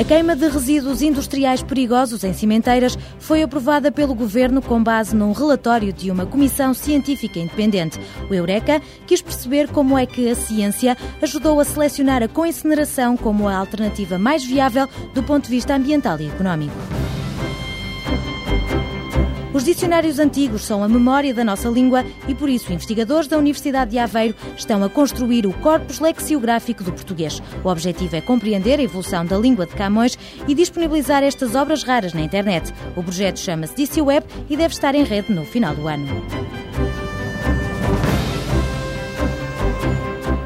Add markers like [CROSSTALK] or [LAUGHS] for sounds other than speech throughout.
A queima de resíduos industriais perigosos em cimenteiras foi aprovada pelo Governo com base num relatório de uma comissão científica independente. O Eureka quis perceber como é que a ciência ajudou a selecionar a coincineração como a alternativa mais viável do ponto de vista ambiental e económico. Os dicionários antigos são a memória da nossa língua e, por isso, investigadores da Universidade de Aveiro estão a construir o corpus lexiográfico do português. O objetivo é compreender a evolução da língua de Camões e disponibilizar estas obras raras na internet. O projeto chama-se DiciWeb e deve estar em rede no final do ano.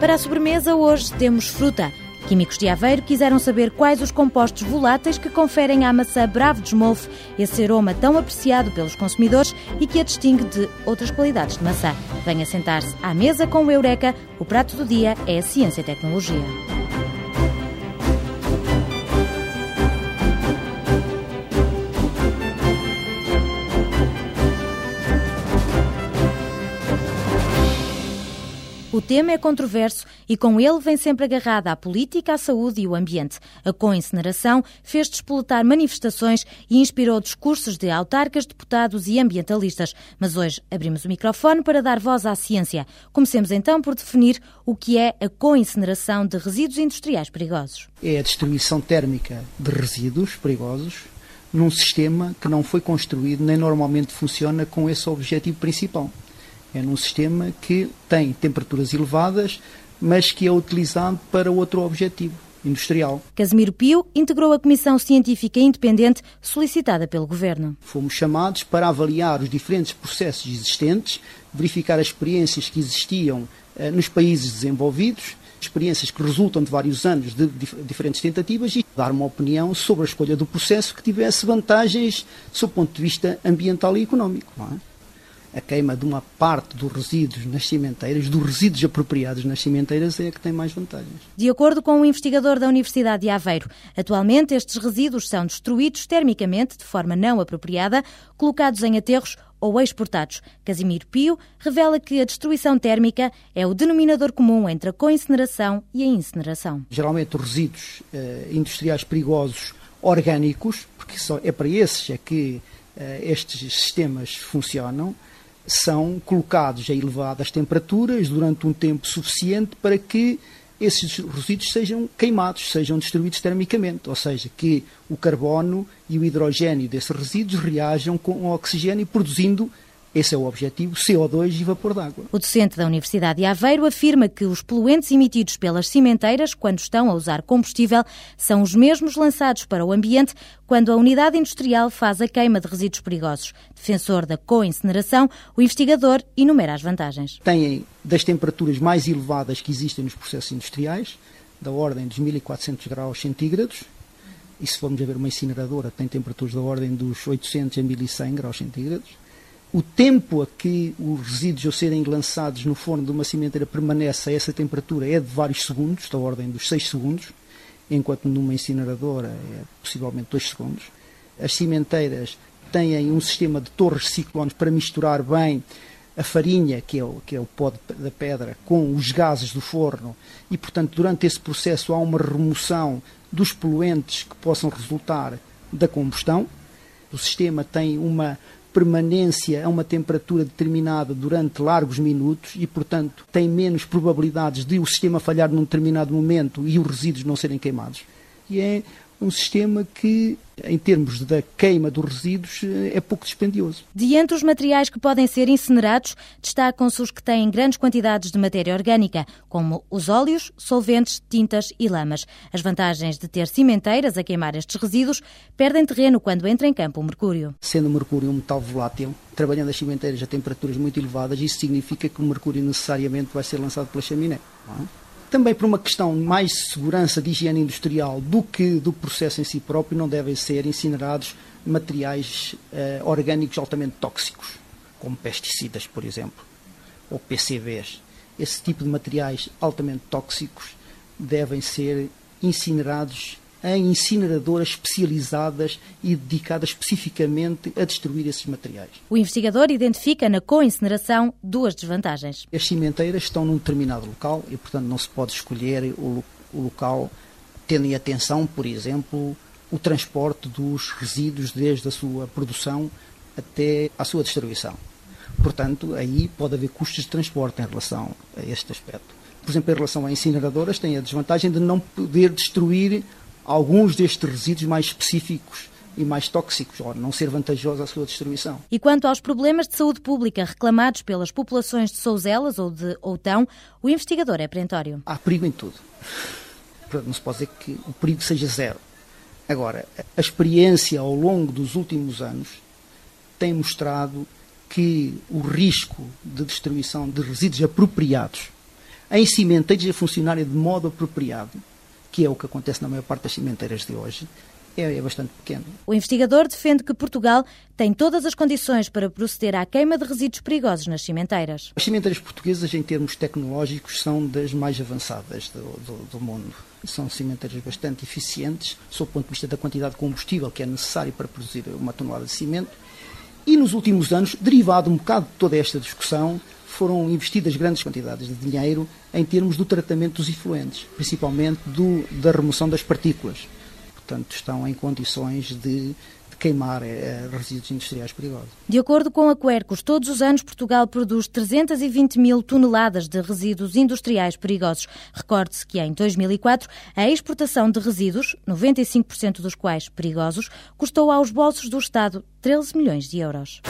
Para a sobremesa, hoje temos fruta. Químicos de Aveiro quiseram saber quais os compostos voláteis que conferem à maçã Bravo de Smolf esse aroma tão apreciado pelos consumidores e que a distingue de outras qualidades de maçã. Venha sentar-se à mesa com o Eureka. O prato do dia é a ciência e tecnologia. Tema é controverso e com ele vem sempre agarrada a política, a saúde e o ambiente. A co-incineração fez despoletar manifestações e inspirou discursos de autarcas, deputados e ambientalistas. Mas hoje abrimos o microfone para dar voz à ciência. Comecemos então por definir o que é a co-incineração de resíduos industriais perigosos. É a destruição térmica de resíduos perigosos num sistema que não foi construído nem normalmente funciona com esse objetivo principal. É num sistema que tem temperaturas elevadas, mas que é utilizado para outro objetivo industrial. Casimiro Pio integrou a comissão científica independente solicitada pelo governo. Fomos chamados para avaliar os diferentes processos existentes, verificar as experiências que existiam eh, nos países desenvolvidos, experiências que resultam de vários anos de dif diferentes tentativas e dar uma opinião sobre a escolha do processo que tivesse vantagens do ponto de vista ambiental e económico. Não é? A queima de uma parte dos resíduos nas cimenteiras, dos resíduos apropriados nas cimenteiras, é a que tem mais vantagens. De acordo com um investigador da Universidade de Aveiro, atualmente estes resíduos são destruídos termicamente de forma não apropriada, colocados em aterros ou exportados. Casimiro Pio revela que a destruição térmica é o denominador comum entre a coincineração e a incineração. Geralmente os resíduos eh, industriais perigosos orgânicos, porque só é para esses é que eh, estes sistemas funcionam, são colocados a elevadas temperaturas durante um tempo suficiente para que esses resíduos sejam queimados, sejam destruídos termicamente, ou seja, que o carbono e o hidrogênio desses resíduos reajam com o oxigênio, produzindo esse é o objetivo, CO2 e vapor d'água. O docente da Universidade de Aveiro afirma que os poluentes emitidos pelas cimenteiras, quando estão a usar combustível, são os mesmos lançados para o ambiente quando a unidade industrial faz a queima de resíduos perigosos. Defensor da co-incineração, o investigador enumera as vantagens. Têm das temperaturas mais elevadas que existem nos processos industriais, da ordem dos 1400 graus centígrados, e se formos a ver uma incineradora, tem temperaturas da ordem dos 800 a 1100 graus centígrados o tempo a que os resíduos ao serem lançados no forno de uma cimenteira permanece a essa temperatura é de vários segundos, da ordem dos 6 segundos, enquanto numa incineradora é possivelmente 2 segundos. As cimenteiras têm um sistema de torres ciclones para misturar bem a farinha, que é, o, que é o pó da pedra, com os gases do forno e, portanto, durante esse processo há uma remoção dos poluentes que possam resultar da combustão. O sistema tem uma permanência a uma temperatura determinada durante largos minutos e, portanto, tem menos probabilidades de o sistema falhar num determinado momento e os resíduos não serem queimados. E é um sistema que, em termos da queima dos resíduos, é pouco dispendioso. De entre os materiais que podem ser incinerados, destacam-se os que têm grandes quantidades de matéria orgânica, como os óleos, solventes, tintas e lamas. As vantagens de ter cimenteiras a queimar estes resíduos perdem terreno quando entra em campo o mercúrio. Sendo o mercúrio um metal volátil, trabalhando as cimenteiras a temperaturas muito elevadas, isso significa que o mercúrio necessariamente vai ser lançado pela chaminé. Não é? Também por uma questão mais de segurança de higiene industrial do que do processo em si próprio, não devem ser incinerados materiais uh, orgânicos altamente tóxicos, como pesticidas, por exemplo, ou PCBs. Esse tipo de materiais altamente tóxicos devem ser incinerados em incineradoras especializadas e dedicadas especificamente a destruir esses materiais. O investigador identifica na co-incineração duas desvantagens. As cimenteiras estão num determinado local e, portanto, não se pode escolher o, o local tendo em atenção, por exemplo, o transporte dos resíduos desde a sua produção até à sua distribuição. Portanto, aí pode haver custos de transporte em relação a este aspecto. Por exemplo, em relação a incineradoras, tem a desvantagem de não poder destruir alguns destes resíduos mais específicos e mais tóxicos, ou não ser vantajosa a sua distribuição. E quanto aos problemas de saúde pública reclamados pelas populações de Souzelas ou de Outão, o investigador é perentório. Há perigo em tudo. Não se pode dizer que o perigo seja zero. Agora, a experiência ao longo dos últimos anos tem mostrado que o risco de destruição de resíduos apropriados em cimenteiros a funcionarem de modo apropriado, que é o que acontece na maior parte das cimenteiras de hoje, é, é, bastante pequeno. O investigador defende que Portugal tem todas as condições para proceder à queima de resíduos perigosos nas cimenteiras. As cimenteiras portuguesas, em termos tecnológicos, são das mais avançadas do, do, do mundo. São cimenteiras bastante eficientes, sob o ponto de vista da quantidade de combustível que é necessário para produzir uma tonelada de cimento. E nos últimos anos, derivado um bocado de toda esta discussão, foram investidas grandes quantidades de dinheiro em termos do tratamento dos efluentes, principalmente do, da remoção das partículas portanto estão em condições de, de queimar eh, resíduos industriais perigosos. De acordo com a Quercus, todos os anos Portugal produz 320 mil toneladas de resíduos industriais perigosos. Recorde-se que em 2004 a exportação de resíduos, 95% dos quais perigosos, custou aos bolsos do Estado 13 milhões de euros.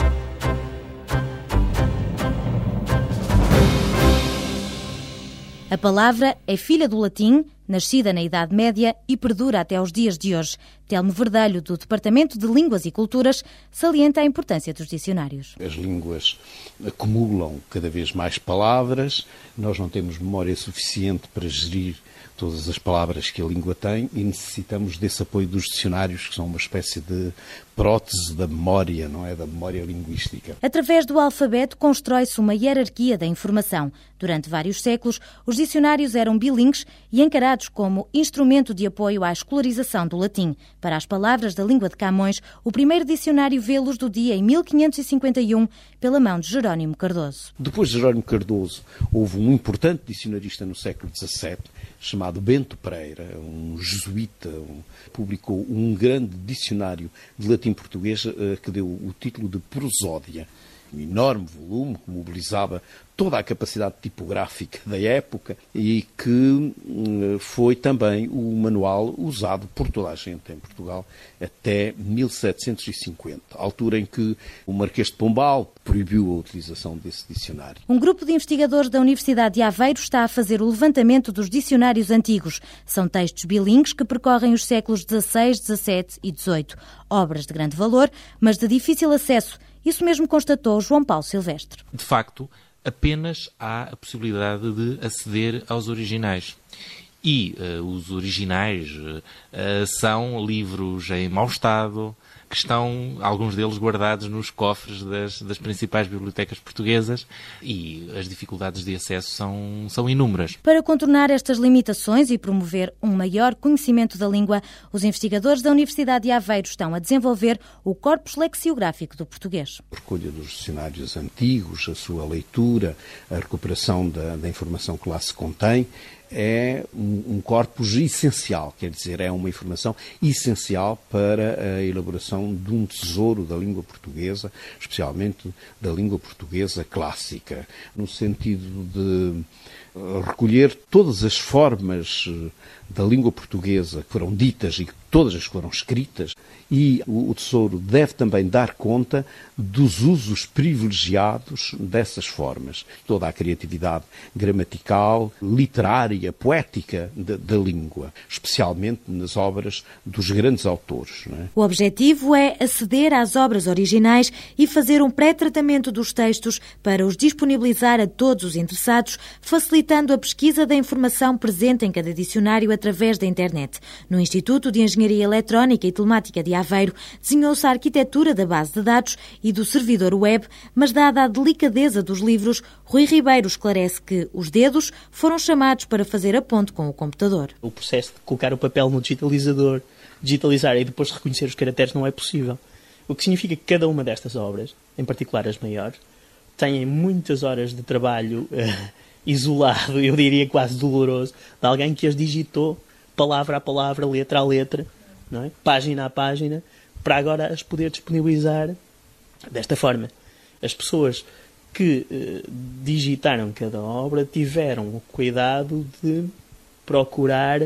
A palavra é filha do latim, nascida na Idade Média e perdura até aos dias de hoje. Telmo Verdelho, do Departamento de Línguas e Culturas, salienta a importância dos dicionários. As línguas acumulam cada vez mais palavras, nós não temos memória suficiente para gerir todas as palavras que a língua tem e necessitamos desse apoio dos dicionários, que são uma espécie de prótese da memória, não é? Da memória linguística. Através do alfabeto constrói-se uma hierarquia da informação. Durante vários séculos, os dicionários eram bilingues e encarados como instrumento de apoio à escolarização do latim. Para as palavras da língua de Camões, o primeiro dicionário vê luz do dia em 1551, pela mão de Jerónimo Cardoso. Depois de Jerónimo Cardoso, houve um importante dicionarista no século XVII, chamado Bento Pereira, um jesuíta, um, publicou um grande dicionário de latim português uh, que deu o título de Prosódia um enorme volume que mobilizava toda a capacidade tipográfica da época e que hum, foi também o manual usado por toda a gente em Portugal até 1750, altura em que o Marquês de Pombal proibiu a utilização desse dicionário. Um grupo de investigadores da Universidade de Aveiro está a fazer o levantamento dos dicionários antigos. São textos bilíngues que percorrem os séculos XVI, XVII e XVIII. Obras de grande valor, mas de difícil acesso. Isso mesmo constatou João Paulo Silvestre. De facto, apenas há a possibilidade de aceder aos originais. E uh, os originais uh, são livros em mau estado, que estão, alguns deles, guardados nos cofres das, das principais bibliotecas portuguesas e as dificuldades de acesso são, são inúmeras. Para contornar estas limitações e promover um maior conhecimento da língua, os investigadores da Universidade de Aveiro estão a desenvolver o corpus lexiográfico do português. A recolha dos dicionários antigos, a sua leitura, a recuperação da, da informação que lá se contém, é um, um corpus essencial, quer dizer, é uma informação essencial para a elaboração de um tesouro da língua portuguesa, especialmente da língua portuguesa clássica, no sentido de recolher todas as formas eh, da língua portuguesa que foram ditas e todas as que foram escritas, e o, Tesouro deve também dar conta dos usos privilegiados dessas formas. Toda a criatividade gramatical, literária, poética da, da língua, especialmente nas obras dos grandes autores. É? O objetivo é aceder às obras originais e fazer um pré-tratamento dos textos para os disponibilizar a todos os interessados, facilitando a pesquisa da informação presente em cada dicionário através da internet. No Instituto de Engenharia Eletrónica e Telemática de Aveiro, desenhou-se a arquitetura da base de dados e do servidor web, mas dada a delicadeza dos livros, Rui Ribeiro esclarece que os dedos foram chamados para fazer a ponte com o computador. O processo de colocar o papel no digitalizador, digitalizar e depois reconhecer os caracteres não é possível. O que significa que cada uma destas obras, em particular as maiores, têm muitas horas de trabalho uh, isolado, eu diria quase doloroso, de alguém que as digitou palavra a palavra, letra a letra, é? página a página, para agora as poder disponibilizar desta forma. As pessoas que eh, digitaram cada obra tiveram o cuidado de procurar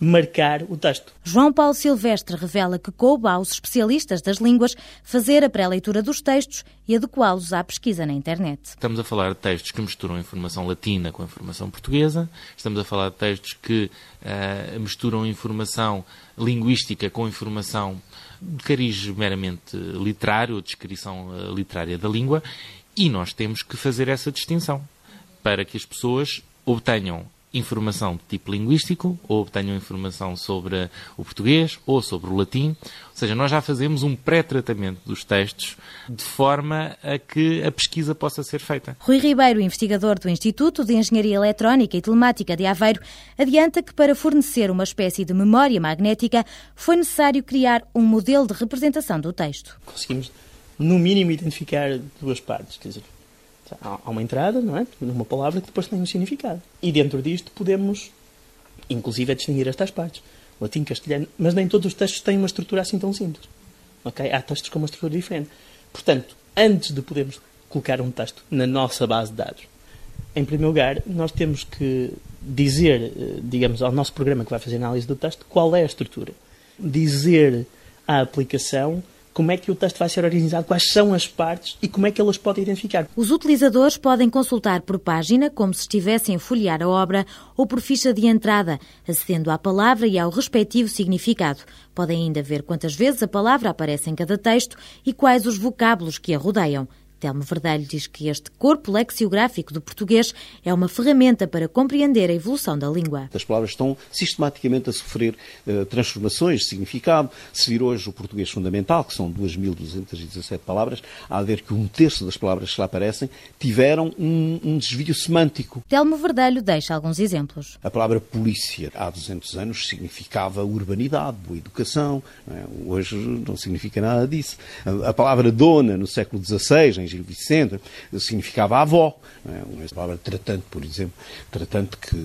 marcar o texto. João Paulo Silvestre revela que coube aos especialistas das línguas fazer a pré-leitura dos textos e adequá-los à pesquisa na internet. Estamos a falar de textos que misturam informação latina com informação portuguesa, estamos a falar de textos que uh, misturam informação linguística com informação de cariz meramente literário, descrição uh, literária da língua, e nós temos que fazer essa distinção para que as pessoas obtenham informação de tipo linguístico, ou obtenham informação sobre o português ou sobre o latim. Ou seja, nós já fazemos um pré-tratamento dos textos de forma a que a pesquisa possa ser feita. Rui Ribeiro, investigador do Instituto de Engenharia Eletrónica e Telemática de Aveiro, adianta que para fornecer uma espécie de memória magnética foi necessário criar um modelo de representação do texto. Conseguimos, no mínimo, identificar duas partes. Quer dizer, Há uma entrada, não é? Numa palavra que depois tem um significado. E dentro disto podemos, inclusive, distinguir estas partes. Latim, castelhano, mas nem todos os textos têm uma estrutura assim tão simples. Ok? Há textos com uma estrutura diferente. Portanto, antes de podermos colocar um texto na nossa base de dados, em primeiro lugar, nós temos que dizer, eh, digamos, ao nosso programa que vai fazer análise do texto, qual é a estrutura. Dizer à aplicação como é que o texto vai ser organizado, quais são as partes e como é que elas podem identificar. Os utilizadores podem consultar por página, como se estivessem a folhear a obra, ou por ficha de entrada, acedendo à palavra e ao respectivo significado. Podem ainda ver quantas vezes a palavra aparece em cada texto e quais os vocábulos que a rodeiam. Telmo Verdelho diz que este corpo lexiográfico do português é uma ferramenta para compreender a evolução da língua. As palavras estão sistematicamente a sofrer uh, transformações de significado. Se vir hoje o português fundamental, que são 2.217 palavras, há a ver que um terço das palavras que lá aparecem tiveram um, um desvio semântico. Telmo Verdelho deixa alguns exemplos. A palavra polícia, há 200 anos, significava urbanidade, boa educação. É? Hoje não significa nada disso. A, a palavra dona, no século XVI, Gil Vicente, significava avó. É? Uma palavra tratante, por exemplo, tratante que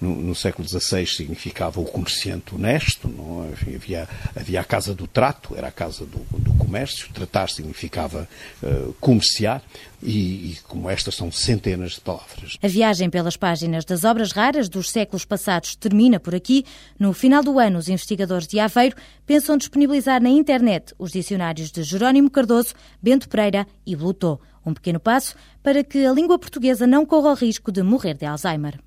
no, no século XVI significava o comerciante honesto, não? É? Enfim, havia, havia a casa do trato, era a casa do, do comércio, tratar significava uh, comerciar, e, e, como estas são centenas de palavras. A viagem pelas páginas das obras raras dos séculos passados termina por aqui. No final do ano, os investigadores de Aveiro pensam disponibilizar na internet os dicionários de Jerónimo Cardoso, Bento Pereira e Bluto. Um pequeno passo para que a língua portuguesa não corra o risco de morrer de Alzheimer.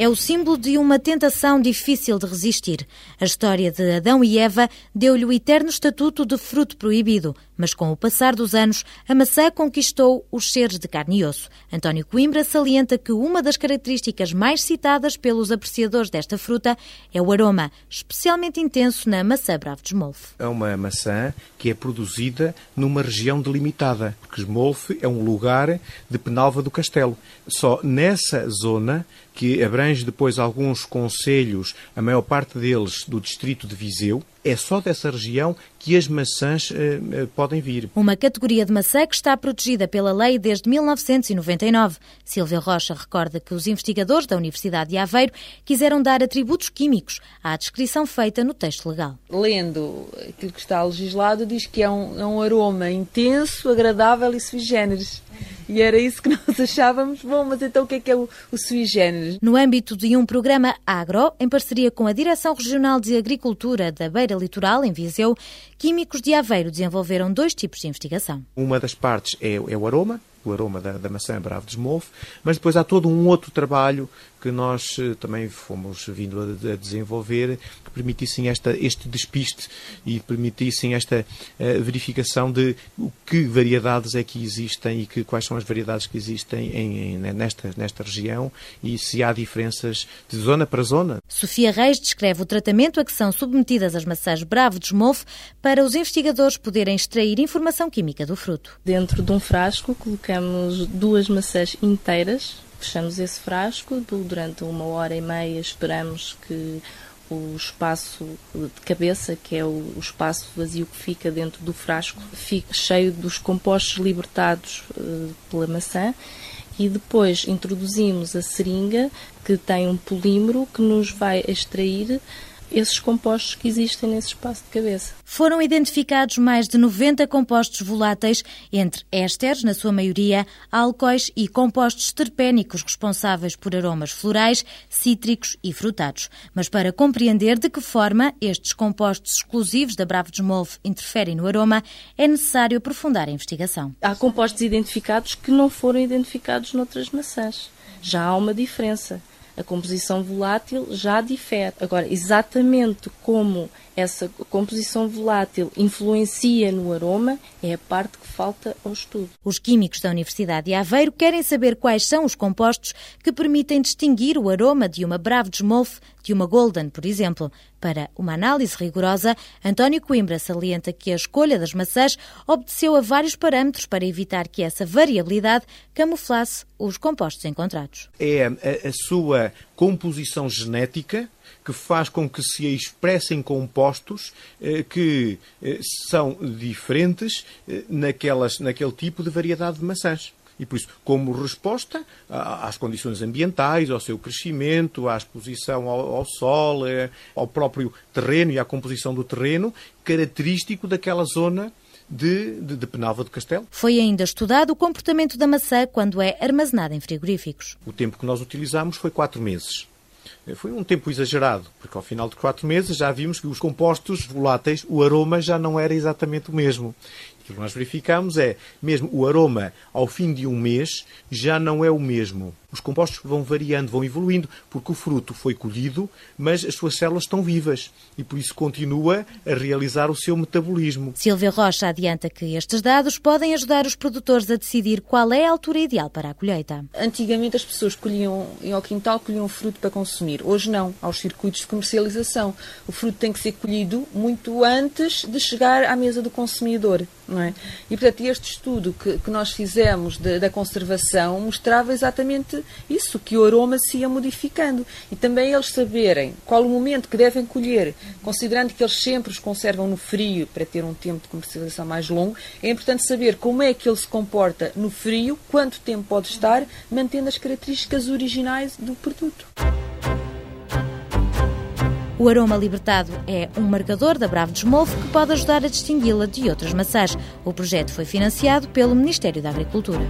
É o símbolo de uma tentação difícil de resistir. A história de Adão e Eva deu-lhe o eterno estatuto de fruto proibido, mas com o passar dos anos, a maçã conquistou os seres de carne e osso. António Coimbra salienta que uma das características mais citadas pelos apreciadores desta fruta é o aroma, especialmente intenso na maçã Bravo de Smolf. É uma maçã que é produzida numa região delimitada, porque Smolf é um lugar de Penalva do Castelo. Só nessa zona que abrange depois alguns conselhos, a maior parte deles do distrito de Viseu, é só dessa região que as maçãs eh, eh, podem vir. Uma categoria de maçã que está protegida pela lei desde 1999. Silvia Rocha recorda que os investigadores da Universidade de Aveiro quiseram dar atributos químicos à descrição feita no texto legal. Lendo aquilo que está legislado, diz que é um, é um aroma intenso, agradável e sui generis. E era isso que [LAUGHS] nós achávamos. Bom, mas então o que é que é o, o sui generis? No âmbito de um programa agro, em parceria com a Direção Regional de Agricultura da Beira Litoral, em Viseu, químicos de Aveiro desenvolveram dois tipos de investigação. Uma das partes é, é o aroma, o aroma da, da maçã bravo de Smolf, mas depois há todo um outro trabalho que nós eh, também fomos vindo a, a desenvolver, que permitissem esta, este despiste e permitissem esta uh, verificação de que variedades é que existem e que, quais são as variedades que existem em, em, nesta, nesta região e se há diferenças de zona para zona. Sofia Reis descreve o tratamento a que são submetidas as maçãs Bravo de Smolf para os investigadores poderem extrair informação química do fruto. Dentro de um frasco colocamos duas maçãs inteiras Fechamos esse frasco, durante uma hora e meia esperamos que o espaço de cabeça, que é o, espaço vazio que fica dentro do frasco, fique cheio dos compostos libertados uh, pela maçã. E depois introduzimos a seringa que tem um polímero que nos vai extrair esses compostos que existem nesse espaço de cabeça. Foram identificados mais de 90 compostos voláteis, entre ésteres, na sua maioria, álcoois e compostos terpénicos responsáveis por aromas florais, cítricos e frutados. Mas para compreender de que forma estes compostos exclusivos da Bravo de Smolf interferem no aroma, é necessário aprofundar a investigação. Há compostos identificados que não foram identificados noutras maçãs. Já há uma diferença a composição volátil já difere. Agora, exatamente como essa composição volátil influencia no aroma é a parte que falta ao estudo. Os químicos da Universidade de Aveiro querem saber quais são os compostos que permitem distinguir o aroma de uma Bravo de Smolf de uma Golden, por exemplo. Para uma análise rigorosa, António Coimbra salienta que a escolha das maçãs obedeceu a vários parâmetros para evitar que essa variabilidade camuflasse os compostos encontrados. É a, a sua composição genética que faz com que se expressem compostos eh, que eh, são diferentes eh, naquelas, naquele tipo de variedade de maçãs. E por isso, como resposta às condições ambientais, ao seu crescimento, à exposição ao, ao sol, ao próprio terreno e à composição do terreno, característico daquela zona de, de, de Penalva do Castelo. Foi ainda estudado o comportamento da maçã quando é armazenada em frigoríficos. O tempo que nós utilizamos foi quatro meses. Foi um tempo exagerado, porque ao final de quatro meses já vimos que os compostos voláteis, o aroma já não era exatamente o mesmo. O que nós verificamos é, mesmo o aroma ao fim de um mês já não é o mesmo. Os compostos vão variando, vão evoluindo, porque o fruto foi colhido, mas as suas células estão vivas e por isso continua a realizar o seu metabolismo. Silvia Rocha adianta que estes dados podem ajudar os produtores a decidir qual é a altura ideal para a colheita. Antigamente as pessoas colhiam ao quintal, colhiam fruto para consumir. Hoje não, aos circuitos de comercialização. O fruto tem que ser colhido muito antes de chegar à mesa do consumidor. É? E, portanto, este estudo que, que nós fizemos de, da conservação mostrava exatamente isso, que o aroma se ia modificando. E também eles saberem qual o momento que devem colher, considerando que eles sempre os conservam no frio para ter um tempo de comercialização mais longo, é importante saber como é que ele se comporta no frio, quanto tempo pode estar, mantendo as características originais do produto. O aroma libertado é um marcador da Bravo de Smolf que pode ajudar a distingui-la de outras maçãs. O projeto foi financiado pelo Ministério da Agricultura.